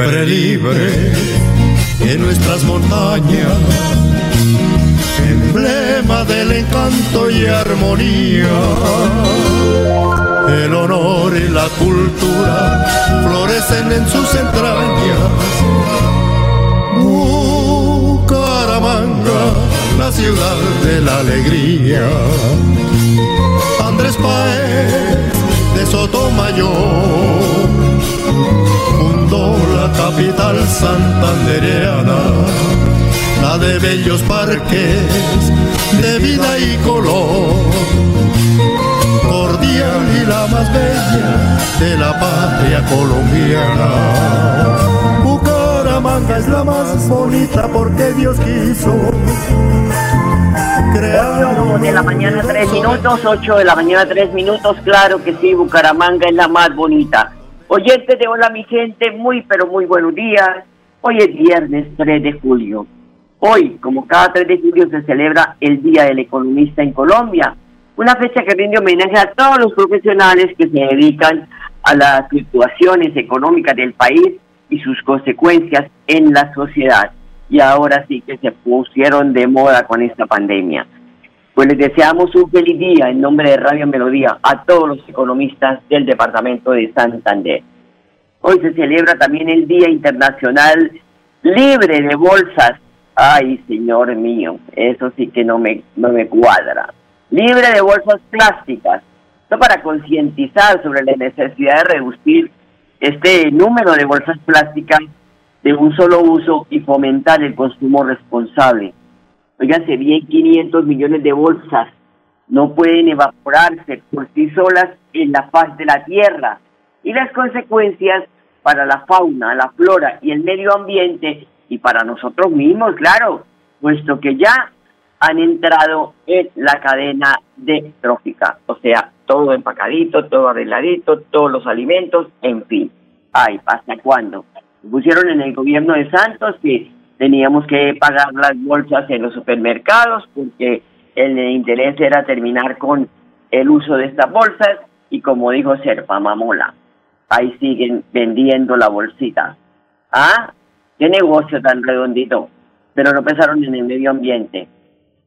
Siempre libre en nuestras montañas, emblema del encanto y armonía. El honor y la cultura florecen en sus entrañas. Bucaramanga, la ciudad de la alegría. Andrés Paez de Sotomayor la capital santandereana, la de bellos parques, de vida y color, cordial y la más bella de la patria colombiana. Bucaramanga es la más bonita porque Dios quiso crear. 8 de la mañana, 3 minutos, 8 de la mañana, 3 minutos, claro que sí, Bucaramanga es la más bonita. Oyentes de Hola mi gente, muy pero muy buenos días. Hoy es viernes 3 de julio. Hoy, como cada 3 de julio, se celebra el Día del Economista en Colombia, una fecha que rinde homenaje a todos los profesionales que se dedican a las fluctuaciones económicas del país y sus consecuencias en la sociedad. Y ahora sí que se pusieron de moda con esta pandemia. Pues les deseamos un feliz día en nombre de Radio Melodía a todos los economistas del departamento de Santander. Hoy se celebra también el Día Internacional Libre de Bolsas. Ay, señor mío, eso sí que no me, no me cuadra. Libre de bolsas plásticas. Esto para concientizar sobre la necesidad de reducir este número de bolsas plásticas de un solo uso y fomentar el consumo responsable. Oiganse bien, 500 millones de bolsas no pueden evaporarse por sí solas en la faz de la Tierra. Y las consecuencias para la fauna, la flora y el medio ambiente y para nosotros mismos, claro, puesto que ya han entrado en la cadena de trófica, o sea, todo empacadito, todo arregladito, todos los alimentos, en fin. Ay, ¿hasta cuándo? Pusieron en el gobierno de Santos que teníamos que pagar las bolsas en los supermercados porque el interés era terminar con el uso de estas bolsas y como dijo Serpa Mamola, ahí siguen vendiendo la bolsita. ¿Ah? ¿Qué negocio tan redondito? Pero no pensaron en el medio ambiente.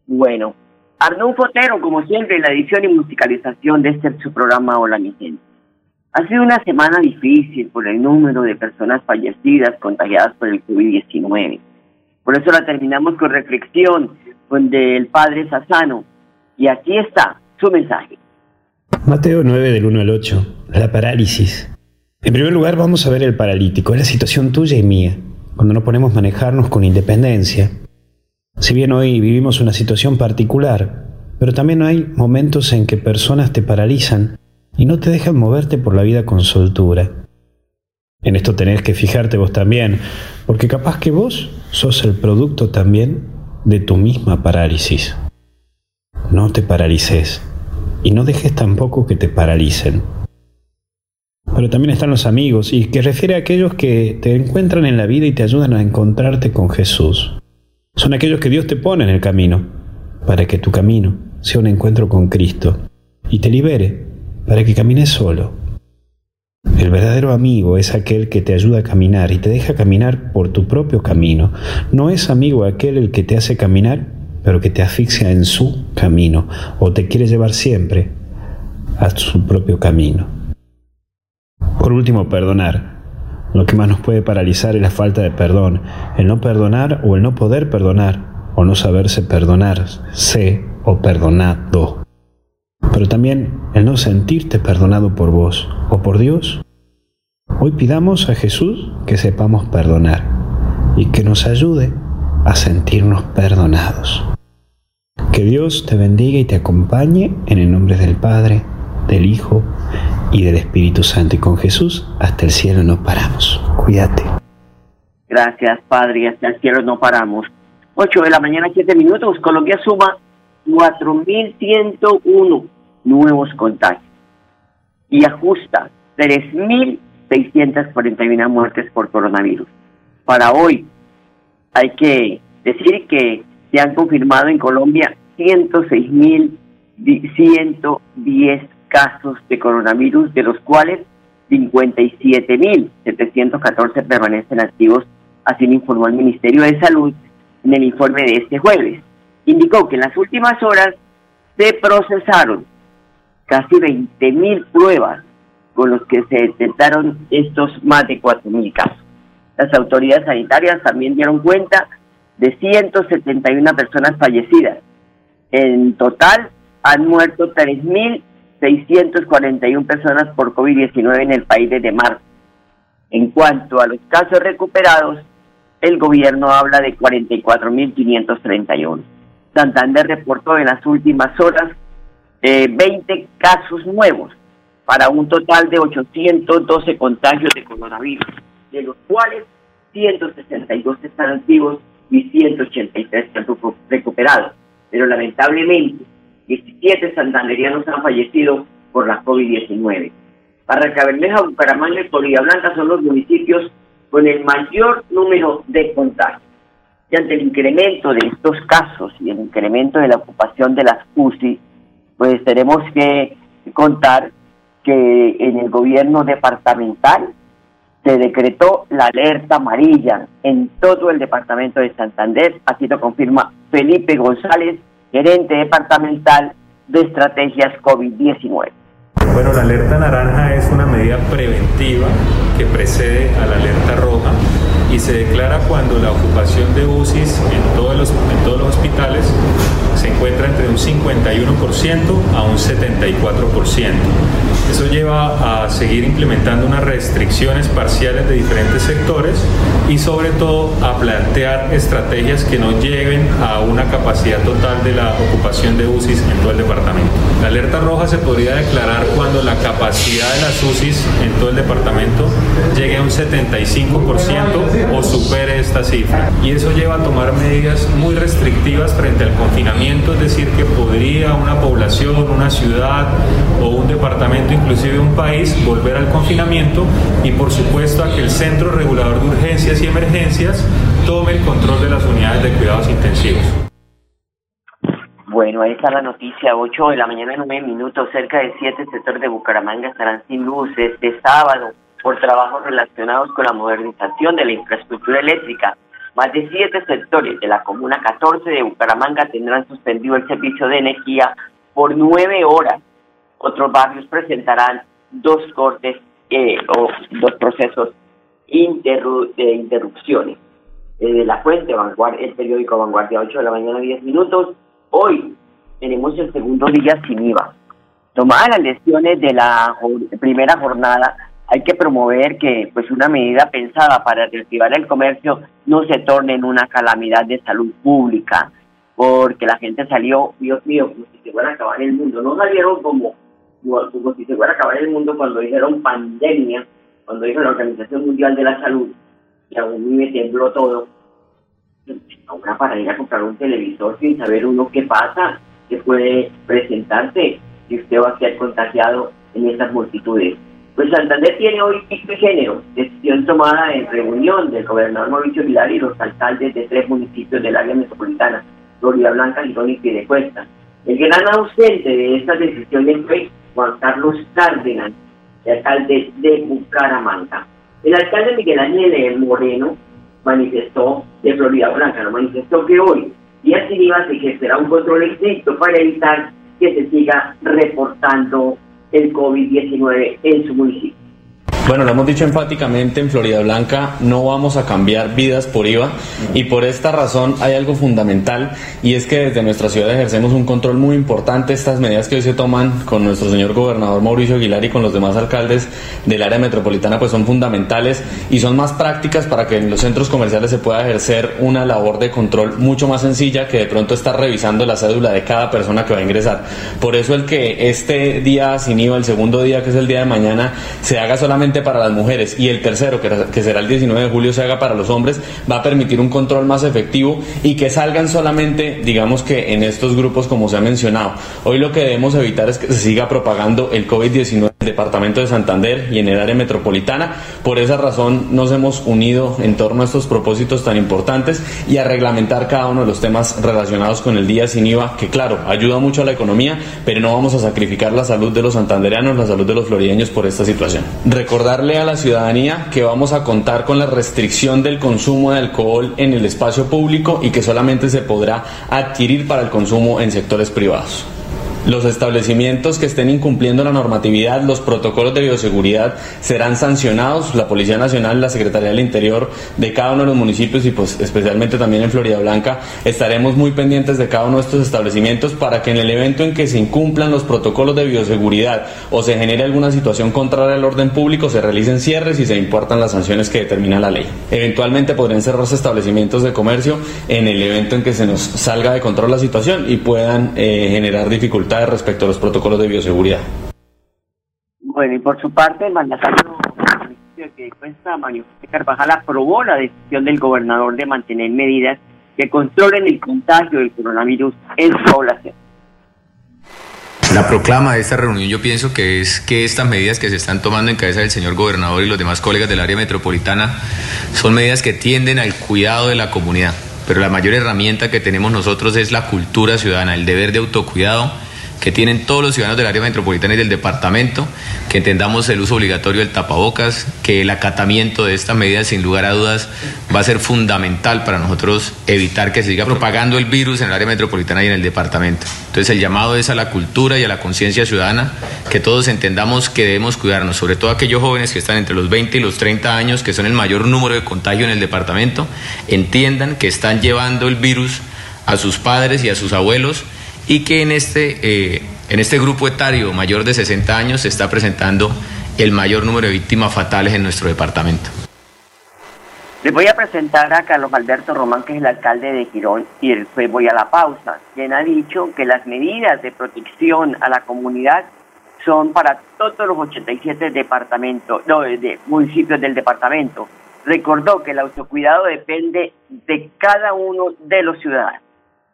Bueno, Arnulfo Otero, como siempre, en la edición y musicalización de este su programa Hola mi gente. Ha sido una semana difícil por el número de personas fallecidas contagiadas por el COVID-19. Por eso la terminamos con reflexión del padre Sassano. Y aquí está su mensaje. Mateo 9 del 1 al 8. La parálisis. En primer lugar vamos a ver el paralítico. Es la situación tuya y mía, cuando no podemos manejarnos con independencia. Si bien hoy vivimos una situación particular, pero también hay momentos en que personas te paralizan y no te dejan moverte por la vida con soltura. En esto tenés que fijarte vos también, porque capaz que vos sos el producto también de tu misma parálisis. No te paralices y no dejes tampoco que te paralicen. Pero también están los amigos y que refiere a aquellos que te encuentran en la vida y te ayudan a encontrarte con Jesús. Son aquellos que Dios te pone en el camino para que tu camino sea un encuentro con Cristo y te libere para que camines solo. El verdadero amigo es aquel que te ayuda a caminar y te deja caminar por tu propio camino. No es amigo aquel el que te hace caminar, pero que te asfixia en su camino o te quiere llevar siempre a su propio camino. Por último, perdonar. Lo que más nos puede paralizar es la falta de perdón, el no perdonar o el no poder perdonar, o no saberse perdonar, sé o perdonado. Pero también el no sentirte perdonado por vos o por Dios. Hoy pidamos a Jesús que sepamos perdonar y que nos ayude a sentirnos perdonados. Que Dios te bendiga y te acompañe en el nombre del Padre, del Hijo y del Espíritu Santo. Y con Jesús hasta el cielo no paramos. Cuídate. Gracias, Padre, hasta el cielo no paramos. 8 de la mañana, 7 minutos. Colombia suma 4.101 nuevos contagios y ajusta 3.641 muertes por coronavirus. Para hoy hay que decir que se han confirmado en Colombia 106.110 casos de coronavirus, de los cuales 57.714 permanecen activos, así lo informó el Ministerio de Salud en el informe de este jueves. Indicó que en las últimas horas se procesaron casi 20.000 pruebas con los que se detectaron estos más de 4.000 casos. Las autoridades sanitarias también dieron cuenta de 171 personas fallecidas. En total han muerto 3.641 personas por COVID-19 en el país desde marzo. En cuanto a los casos recuperados, el gobierno habla de 44.531. Santander reportó en las últimas horas 20 eh, casos nuevos para un total de 812 contagios de coronavirus, de los cuales 162 están activos y 183 se han recuperado. Pero lamentablemente, 17 santanderianos han fallecido por la COVID-19. Barrancabermeja, Bucaramanga y Florida Blanca son los municipios con el mayor número de contagios. Y ante el incremento de estos casos y el incremento de la ocupación de las UCI, pues tenemos que contar que en el gobierno departamental se decretó la alerta amarilla en todo el departamento de Santander, así lo confirma Felipe González, gerente departamental de estrategias COVID-19. Bueno, la alerta naranja es una medida preventiva que precede a la alerta roja y se declara cuando la ocupación de UCIs en todos los, en todos los hospitales se encuentra entre un 51% a un 74%. Eso lleva a seguir implementando unas restricciones parciales de diferentes sectores y sobre todo a plantear estrategias que no lleven a una capacidad total de la ocupación de UCIs en todo el departamento. La alerta roja se podría declarar cuando la capacidad de las UCIs en todo el departamento llegue a un 75% o supere esta cifra. Y eso lleva a tomar medidas muy restrictivas frente al confinamiento, es decir, que podría una población, una ciudad o un departamento inclusive un país, volver al confinamiento y por supuesto a que el Centro Regulador de Urgencias y Emergencias tome el control de las unidades de cuidados intensivos. Bueno, ahí está la noticia, 8 de la mañana en un minutos, cerca de 7 sectores de Bucaramanga estarán sin luz este sábado por trabajos relacionados con la modernización de la infraestructura eléctrica. Más de 7 sectores de la comuna 14 de Bucaramanga tendrán suspendido el servicio de energía por 9 horas otros barrios presentarán dos cortes eh, o dos procesos de interrupciones. de la fuente, el periódico Vanguardia, 8 de la mañana, 10 minutos. Hoy tenemos el segundo día sin IVA. Tomadas las lecciones de la primera jornada, hay que promover que pues una medida pensada para reactivar el comercio no se torne en una calamidad de salud pública, porque la gente salió, Dios mío, como si se fuera a acabar el mundo. No salieron como como si se fuera a acabar el mundo cuando dijeron pandemia, cuando dijo la Organización Mundial de la Salud, y a mí me tembló todo. Ahora para ir a comprar un televisor sin saber uno qué pasa, que puede presentarse si usted va a ser contagiado en estas multitudes. Pues Santander tiene hoy pico y género, decisión tomada en reunión del gobernador Mauricio Vilar y los alcaldes de tres municipios del área metropolitana, Florida Blanca, Girón y Piedecuesta. El gran ausente de estas decisiones fue Juan Carlos Cárdenas, alcalde de Bucaramanga. El alcalde Miguel Ángel Moreno manifestó, de Florida Blanca, manifestó que hoy, día sin IVA, se ejercerá un control estricto para evitar que se siga reportando el COVID-19 en su municipio. Bueno, lo hemos dicho enfáticamente, en Florida Blanca no vamos a cambiar vidas por IVA y por esta razón hay algo fundamental y es que desde nuestra ciudad ejercemos un control muy importante. Estas medidas que hoy se toman con nuestro señor gobernador Mauricio Aguilar y con los demás alcaldes del área metropolitana pues son fundamentales y son más prácticas para que en los centros comerciales se pueda ejercer una labor de control mucho más sencilla que de pronto estar revisando la cédula de cada persona que va a ingresar. Por eso el que este día sin IVA, el segundo día que es el día de mañana, se haga solamente para las mujeres y el tercero, que, será el 19 de julio, se haga para los hombres, va a permitir un control más efectivo y que salgan solamente, digamos que en estos grupos como se ha mencionado. Hoy lo que debemos evitar es que se siga propagando el COVID-19 en el departamento de Santander y en el área metropolitana. Por esa razón nos hemos unido en torno a estos propósitos tan importantes y a reglamentar cada uno de los temas relacionados con el día sin IVA, que claro, ayuda mucho a la economía, pero no vamos a sacrificar la salud de los santandereanos, la salud de los florideños por esta situación. Recordarle a la ciudadanía que vamos a contar con la restricción del consumo de alcohol en el espacio público y que solamente se podrá adquirir para el consumo en sectores privados. Los establecimientos que estén incumpliendo la normatividad, los protocolos de bioseguridad serán sancionados. La Policía Nacional, la Secretaría del Interior de cada uno de los municipios y pues especialmente también en Florida Blanca estaremos muy pendientes de cada uno de estos establecimientos para que en el evento en que se incumplan los protocolos de bioseguridad o se genere alguna situación contraria al orden público se realicen cierres y se importan las sanciones que determina la ley. Eventualmente podrían cerrarse establecimientos de comercio en el evento en que se nos salga de control la situación y puedan eh, generar dificultades respecto a los protocolos de bioseguridad. Bueno, y por su parte, el mandatario que cuesta Mario Carvajal aprobó la decisión del gobernador de mantener medidas que controlen el contagio del coronavirus en su población. La proclama de esta reunión yo pienso que es que estas medidas que se están tomando en cabeza del señor gobernador y los demás colegas del área metropolitana son medidas que tienden al cuidado de la comunidad. Pero la mayor herramienta que tenemos nosotros es la cultura ciudadana, el deber de autocuidado que tienen todos los ciudadanos del área metropolitana y del departamento, que entendamos el uso obligatorio del tapabocas, que el acatamiento de estas medidas sin lugar a dudas va a ser fundamental para nosotros evitar que se siga propagando el virus en el área metropolitana y en el departamento. Entonces el llamado es a la cultura y a la conciencia ciudadana, que todos entendamos que debemos cuidarnos, sobre todo aquellos jóvenes que están entre los 20 y los 30 años, que son el mayor número de contagio en el departamento, entiendan que están llevando el virus a sus padres y a sus abuelos y que en este, eh, en este grupo etario mayor de 60 años se está presentando el mayor número de víctimas fatales en nuestro departamento. Les voy a presentar a Carlos Alberto Román, que es el alcalde de Girón, y después voy a la pausa, quien ha dicho que las medidas de protección a la comunidad son para todos los 87 departamentos, no, de municipios del departamento. Recordó que el autocuidado depende de cada uno de los ciudadanos.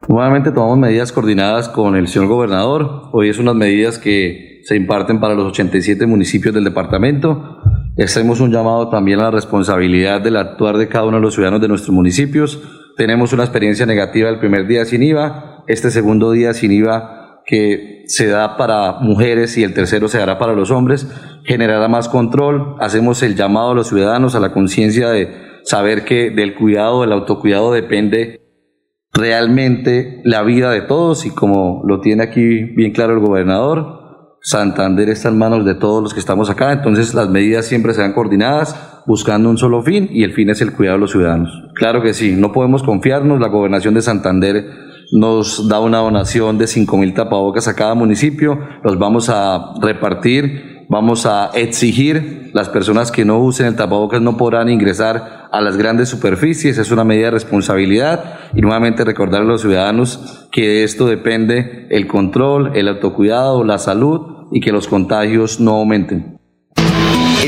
Nuevamente tomamos medidas coordinadas con el señor gobernador. Hoy es unas medidas que se imparten para los 87 municipios del departamento. Hacemos un llamado también a la responsabilidad del actuar de cada uno de los ciudadanos de nuestros municipios. Tenemos una experiencia negativa el primer día sin IVA, este segundo día sin IVA que se da para mujeres y el tercero se dará para los hombres, generará más control. Hacemos el llamado a los ciudadanos a la conciencia de saber que del cuidado, del autocuidado depende realmente la vida de todos y como lo tiene aquí bien claro el gobernador, Santander está en manos de todos los que estamos acá, entonces las medidas siempre serán coordinadas buscando un solo fin y el fin es el cuidado de los ciudadanos. Claro que sí, no podemos confiarnos, la gobernación de Santander nos da una donación de 5 mil tapabocas a cada municipio, los vamos a repartir, vamos a exigir, las personas que no usen el tapabocas no podrán ingresar a las grandes superficies, es una medida de responsabilidad y nuevamente recordar a los ciudadanos que de esto depende el control, el autocuidado, la salud y que los contagios no aumenten.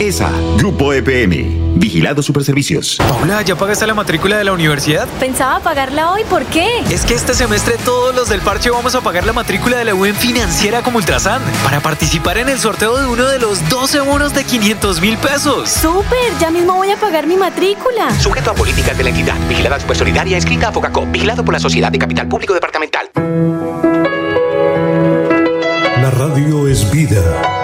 ESA, Grupo EPM, Vigilado Superservicios. Paula, ¿ya pagaste la matrícula de la universidad? Pensaba pagarla hoy, ¿por qué? Es que este semestre todos los del parche vamos a pagar la matrícula de la UN financiera como Ultrasan para participar en el sorteo de uno de los 12 bonos de 500 mil pesos. ¡Súper! Ya mismo voy a pagar mi matrícula. Sujeto a políticas de la entidad. Vigilada Super Solidaria, escrita a Focacop. Vigilado por la Sociedad de Capital Público Departamental. La radio es vida.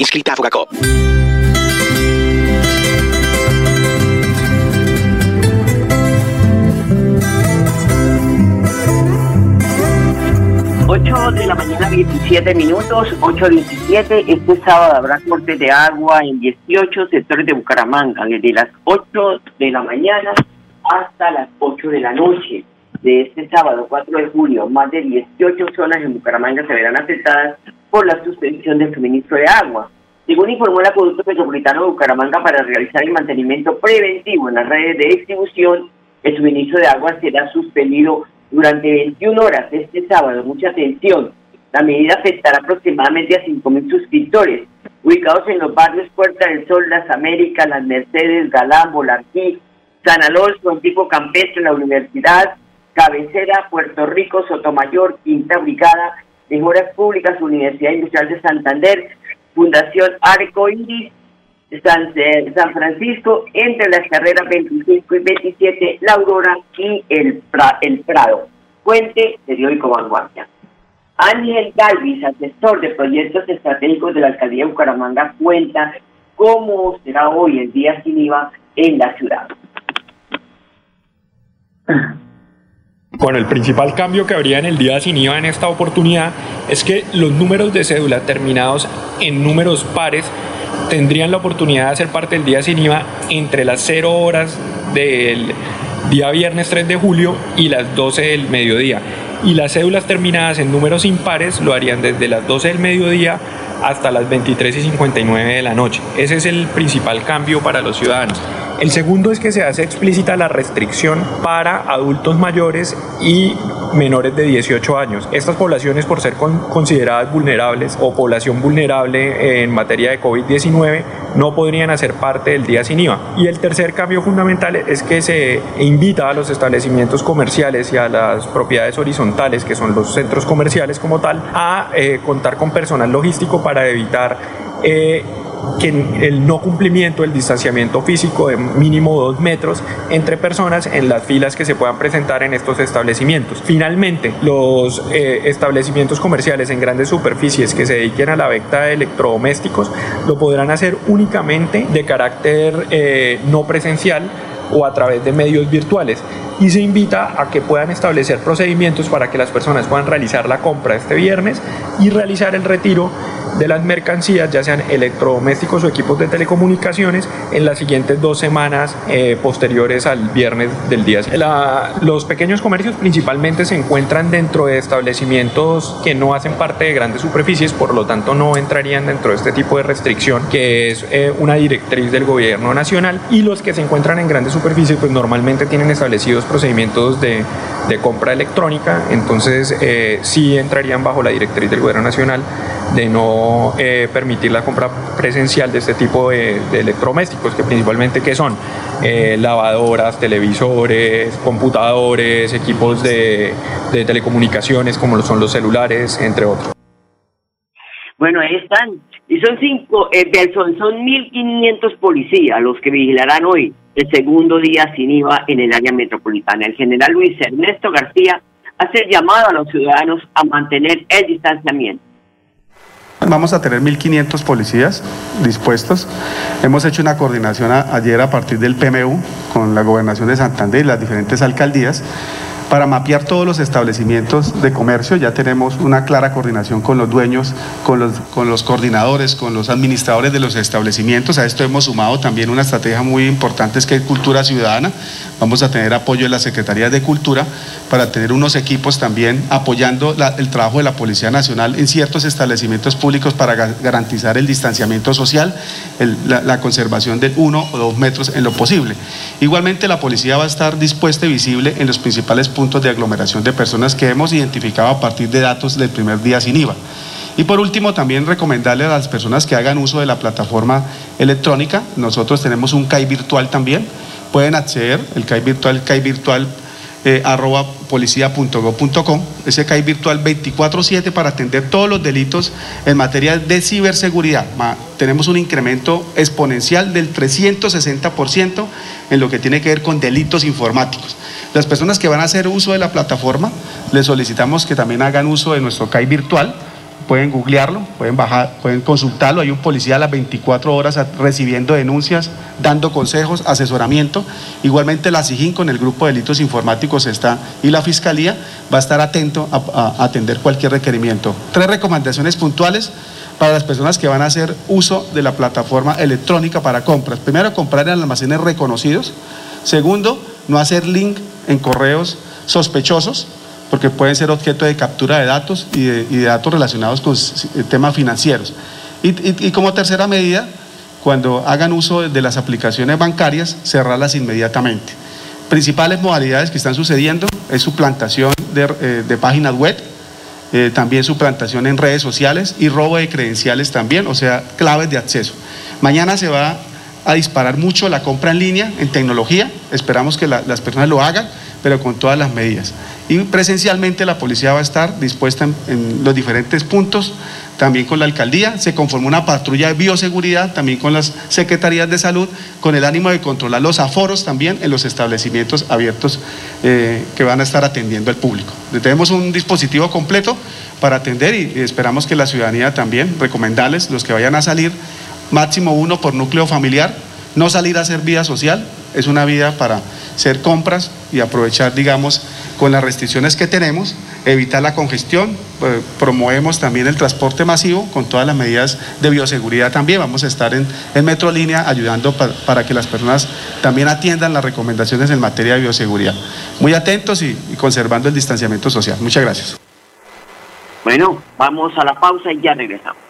inscrita a Fogacop. 8 de la mañana, 17 minutos, 8.17. Este sábado habrá cortes de agua en 18 sectores de Bucaramanga, desde las 8 de la mañana hasta las 8 de la noche de este sábado, 4 de julio. Más de 18 zonas en Bucaramanga se verán afectadas por la suspensión del suministro de agua. Según informó el Acueducto Metropolitano de Bucaramanga, para realizar el mantenimiento preventivo en las redes de distribución, el suministro de agua será suspendido durante 21 horas este sábado. Mucha atención. La medida afectará aproximadamente a 5.000 suscriptores ubicados en los barrios Puerta del Sol, Las Américas, Las Mercedes, Galán, Bolarquí, San Alonso, Antiguo Campestre, la Universidad, Cabecera, Puerto Rico, Sotomayor, Quinta Brigada, Mejoras Públicas, Universidad Industrial de Santander, Fundación Arco Iris, San, San Francisco, entre las carreras 25 y 27, La Aurora y el, Pra- el Prado. Fuente periódico Vanguardia. Ángel Galvis, asesor de proyectos estratégicos de la alcaldía de Bucaramanga, cuenta cómo será hoy el día sin IVA en la ciudad. Bueno, el principal cambio que habría en el día sin IVA en esta oportunidad es que los números de cédula terminados en números pares tendrían la oportunidad de hacer parte del día sin IVA entre las 0 horas del día viernes 3 de julio y las 12 del mediodía. Y las cédulas terminadas en números impares lo harían desde las 12 del mediodía hasta las 23 y 59 de la noche. Ese es el principal cambio para los ciudadanos. El segundo es que se hace explícita la restricción para adultos mayores y menores de 18 años. Estas poblaciones, por ser con- consideradas vulnerables o población vulnerable en materia de COVID-19, no podrían hacer parte del día sin IVA. Y el tercer cambio fundamental es que se invita a los establecimientos comerciales y a las propiedades horizontales, que son los centros comerciales como tal, a eh, contar con personal logístico para evitar eh, que el no cumplimiento del distanciamiento físico de mínimo dos metros entre personas en las filas que se puedan presentar en estos establecimientos. Finalmente, los eh, establecimientos comerciales en grandes superficies que se dediquen a la venta de electrodomésticos lo podrán hacer únicamente de carácter eh, no presencial o a través de medios virtuales y se invita a que puedan establecer procedimientos para que las personas puedan realizar la compra este viernes y realizar el retiro de las mercancías, ya sean electrodomésticos o equipos de telecomunicaciones, en las siguientes dos semanas eh, posteriores al viernes del día. La- los pequeños comercios principalmente se encuentran dentro de establecimientos que no hacen parte de grandes superficies, por lo tanto no entrarían dentro de este tipo de restricción, que es eh, una directriz del gobierno nacional, y los que se encuentran en grandes superficies, pues normalmente tienen establecidos procedimientos de, compra electrónica, entonces eh, sí entrarían bajo la directriz del gobierno nacional de no eh, permitir la compra presencial de este tipo de, electrodomésticos, que principalmente ¿qué son? Eh, lavadoras, televisores, computadores, equipos de, de telecomunicaciones como lo son los celulares, entre otros. Bueno, ahí están. Y son cinco, eh, son, son 1.500 policías los que vigilarán hoy el segundo día sin IVA en el área metropolitana. El general Luis Ernesto García hace llamado a los ciudadanos a mantener el distanciamiento. Vamos a tener 1.500 policías dispuestos. Hemos hecho una coordinación ayer a partir del PMU con la Gobernación de Santander y las diferentes alcaldías para mapear todos los establecimientos de comercio. Ya tenemos una clara coordinación con los dueños, con los, coordinadores, con los administradores de los establecimientos. A esto hemos sumado también una estrategia muy importante, es que es cultura ciudadana. Vamos a tener apoyo de la Secretaría de Cultura para tener unos equipos también apoyando el trabajo de la Policía Nacional en ciertos establecimientos públicos para garantizar el distanciamiento social, la, conservación de uno o dos metros en lo posible. Igualmente la policía va a estar dispuesta y visible en los principales puntos de aglomeración de personas que hemos identificado a partir de datos del primer día sin IVA. Y por último, también recomendarle a las personas que hagan uso de la plataforma electrónica, nosotros tenemos un CAI virtual también, pueden acceder, el CAI virtual, CAI virtual eh, policía.go.com, ese CAI virtual 24/7 para atender todos los delitos en materia de ciberseguridad. tenemos un incremento exponencial del 360% en lo que tiene que ver con delitos informáticos. Las personas que van a hacer uso de la plataforma, les solicitamos que también hagan uso de nuestro CAI virtual pueden googlearlo, pueden bajar, pueden consultarlo. Hay un policía a las 24 horas recibiendo denuncias, dando consejos, asesoramiento. Igualmente la SIGIN con el grupo de delitos informáticos está y la Fiscalía va a estar atento a, atender cualquier requerimiento. Tres recomendaciones puntuales para las personas que van a hacer uso de la plataforma electrónica para compras. Primero, comprar en almacenes reconocidos. Segundo, no hacer link en correos sospechosos porque pueden ser objeto de captura de datos y de, datos relacionados con temas financieros. Y, como tercera medida, cuando hagan uso de las aplicaciones bancarias, cerrarlas inmediatamente. Principales modalidades que están sucediendo es suplantación de, eh, de páginas web, eh, también suplantación en redes sociales y robo de credenciales también, o sea, claves de acceso. Mañana se va a disparar mucho la compra en línea en tecnología, esperamos que las personas lo hagan, pero con todas las medidas. Y presencialmente la policía va a estar dispuesta en, los diferentes puntos, también con la alcaldía. Se conformó una patrulla de bioseguridad, también con las secretarías de salud, con el ánimo de controlar los aforos también en los establecimientos abiertos eh, que van a estar atendiendo al público. Tenemos un dispositivo completo para atender y, esperamos que la ciudadanía también, recomendarles, los que vayan a salir, máximo uno por núcleo familiar, no salir a hacer vida social, es una vida para hacer compras y aprovechar, digamos, con las restricciones que tenemos, evitar la congestión, eh, promovemos también el transporte masivo con todas las medidas de bioseguridad también. Vamos a estar en, en Metrolínea ayudando para que las personas también atiendan las recomendaciones en materia de bioseguridad. Muy atentos y, y conservando el distanciamiento social. Muchas gracias. Bueno, vamos a la pausa y ya regresamos.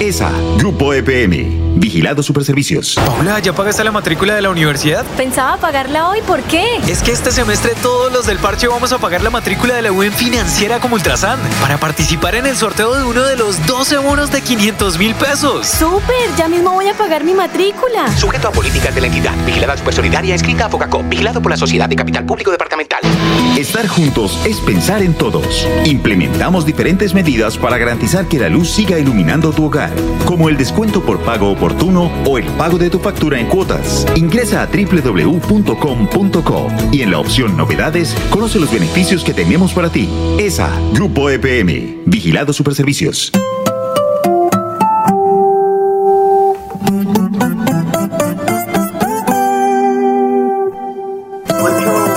ESA, Grupo EPM. Vigilado Superservicios. Paula, ¿ya pagaste la matrícula de la universidad? Pensaba pagarla hoy, ¿por qué? Es que este semestre todos los del parche vamos a pagar la matrícula de la UN financiera como Ultrasan para participar en el sorteo de uno de los 12 bonos de 500 mil pesos. ¡Súper! Ya mismo voy a pagar mi matrícula. Sujeto a políticas de la entidad. Vigilada Supersolidaria, escrita a Focacop. Vigilado por la Sociedad de Capital Público Departamental. Estar juntos es pensar en todos. Implementamos diferentes medidas para garantizar que la luz siga iluminando tu hogar, como el descuento por pago oportuno o el pago de tu factura en cuotas. Ingresa a www.com.co y en la opción Novedades conoce los beneficios que tenemos para ti. ESA, Grupo EPM, Vigilado Superservicios.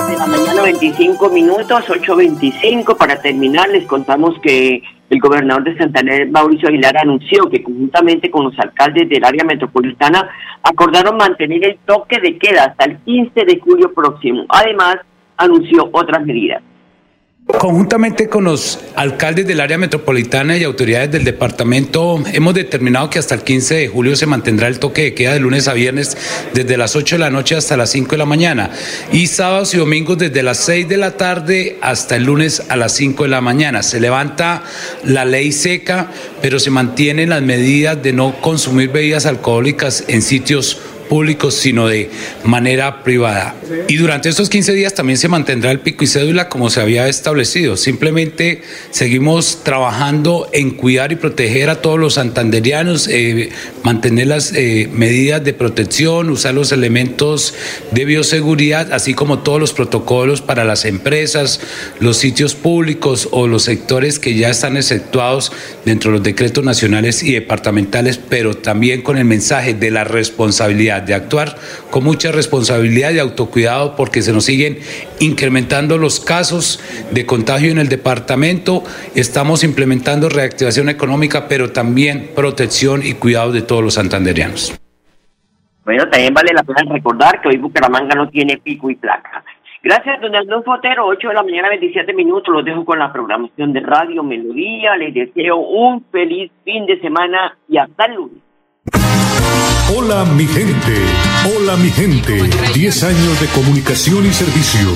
de la mañana 25 minutos, 8.25. Para terminar, les contamos que el gobernador de Santander, Mauricio Aguilar, anunció que conjuntamente con los alcaldes del área metropolitana acordaron mantener el toque de queda hasta el 15 de julio próximo. Además, anunció otras medidas. Conjuntamente con los alcaldes del área metropolitana y autoridades del departamento, hemos determinado que hasta el 15 de julio se mantendrá el toque de queda de lunes a viernes desde las 8 de la noche hasta las 5 de la mañana y sábados y domingos desde las 6 de la tarde hasta el lunes a las 5 de la mañana. Se levanta la ley seca, pero se mantienen las medidas de no consumir bebidas alcohólicas en sitios sino de manera privada. Y durante estos 15 días también se mantendrá el pico y cédula como se había establecido. Simplemente seguimos trabajando en cuidar y proteger a todos los santanderianos, eh, mantener las eh, medidas de protección, usar los elementos de bioseguridad, así como todos los protocolos para las empresas, los sitios públicos o los sectores que ya están exceptuados dentro de los decretos nacionales y departamentales, pero también con el mensaje de la responsabilidad, de actuar con mucha responsabilidad y autocuidado porque se nos siguen incrementando los casos de contagio en el departamento. Estamos implementando reactivación económica, pero también protección y cuidado de todos los santanderianos. Bueno, también vale la pena recordar que hoy Bucaramanga no tiene pico y placa. Gracias, don Arnulfo Otero, 8 de la mañana, 27 minutos. Los dejo con la programación de Radio Melodía. Les deseo un feliz fin de semana y hasta el lunes. Hola mi gente, hola mi gente. 10 años de comunicación y servicio.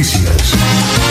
noticias.